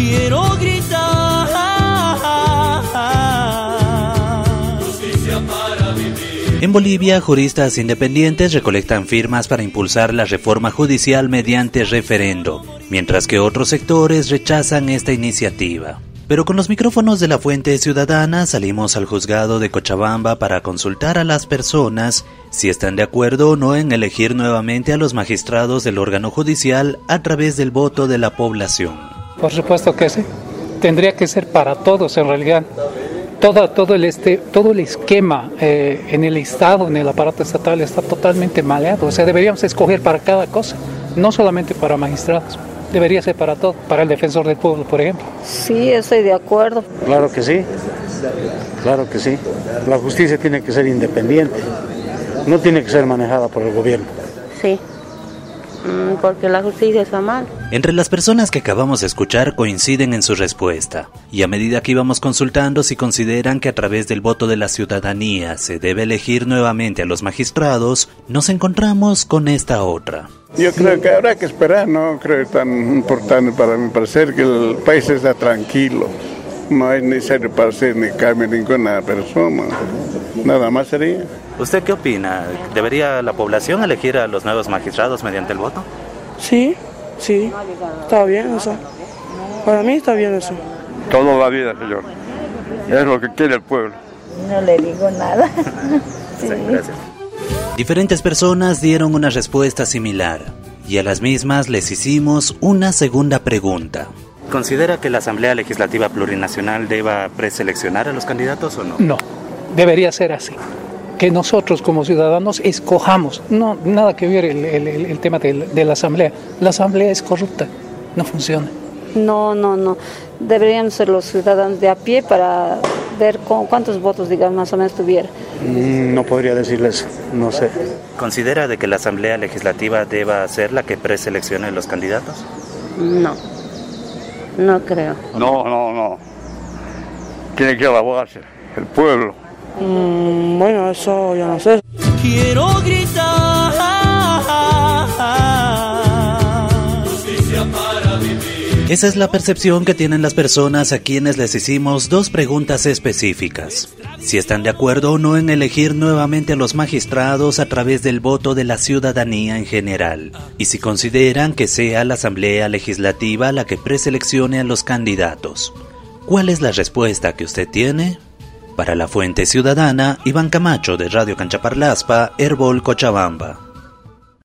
Quiero gritar. En Bolivia, juristas independientes recolectan firmas para impulsar la reforma judicial mediante referendo, mientras que otros sectores rechazan esta iniciativa. Pero con los micrófonos de la Fuente Ciudadana salimos al juzgado de Cochabamba para consultar a las personas si están de acuerdo o no en elegir nuevamente a los magistrados del órgano judicial a través del voto de la población. Por supuesto que sí. Tendría que ser para todos en realidad. Todo, todo, el, este, todo el esquema eh, en el Estado, en el aparato estatal, está totalmente maleado. O sea, deberíamos escoger para cada cosa, no solamente para magistrados debería ser para todo, para el defensor del pueblo, por ejemplo. Sí, estoy de acuerdo. Claro que sí, claro que sí. La justicia tiene que ser independiente, no tiene que ser manejada por el gobierno. Sí, porque la justicia está mal. Entre las personas que acabamos de escuchar coinciden en su respuesta, y a medida que íbamos consultando si consideran que a través del voto de la ciudadanía se debe elegir nuevamente a los magistrados, nos encontramos con esta otra. Yo creo que habrá que esperar, no creo tan importante para mi parecer que el país está tranquilo. No es necesario para hacer ni cambio ninguna persona. Nada más sería. ¿Usted qué opina? ¿Debería la población elegir a los nuevos magistrados mediante el voto? Sí, sí. Está bien eso. Para mí está bien eso. Todo va bien, señor. Es lo que quiere el pueblo. No le digo nada. sí, gracias. Diferentes personas dieron una respuesta similar y a las mismas les hicimos una segunda pregunta. ¿Considera que la Asamblea Legislativa Plurinacional deba preseleccionar a los candidatos o no? No, debería ser así. Que nosotros como ciudadanos escojamos, no, nada que ver el, el, tema de, de la Asamblea. La Asamblea es corrupta, no funciona. No, no, no. Deberían ser los ciudadanos de a pie para ver cuántos votos, digamos, más o menos tuviera. Mm, no podría decirles, no sé. ¿Considera de que la Asamblea Legislativa deba ser la que preseleccione los candidatos? No, no creo. No, no, no. Tiene que elaborarse el pueblo. Mm, bueno, eso ya no sé. Quiero gritar. Esa es la percepción que tienen las personas a quienes les hicimos dos preguntas específicas. Si están de acuerdo o no en elegir nuevamente a los magistrados a través del voto de la ciudadanía en general. Y si consideran que sea la Asamblea Legislativa la que preseleccione a los candidatos. ¿Cuál es la respuesta que usted tiene? Para la Fuente Ciudadana, Iván Camacho de Radio Canchaparlaspa, Herbol Cochabamba.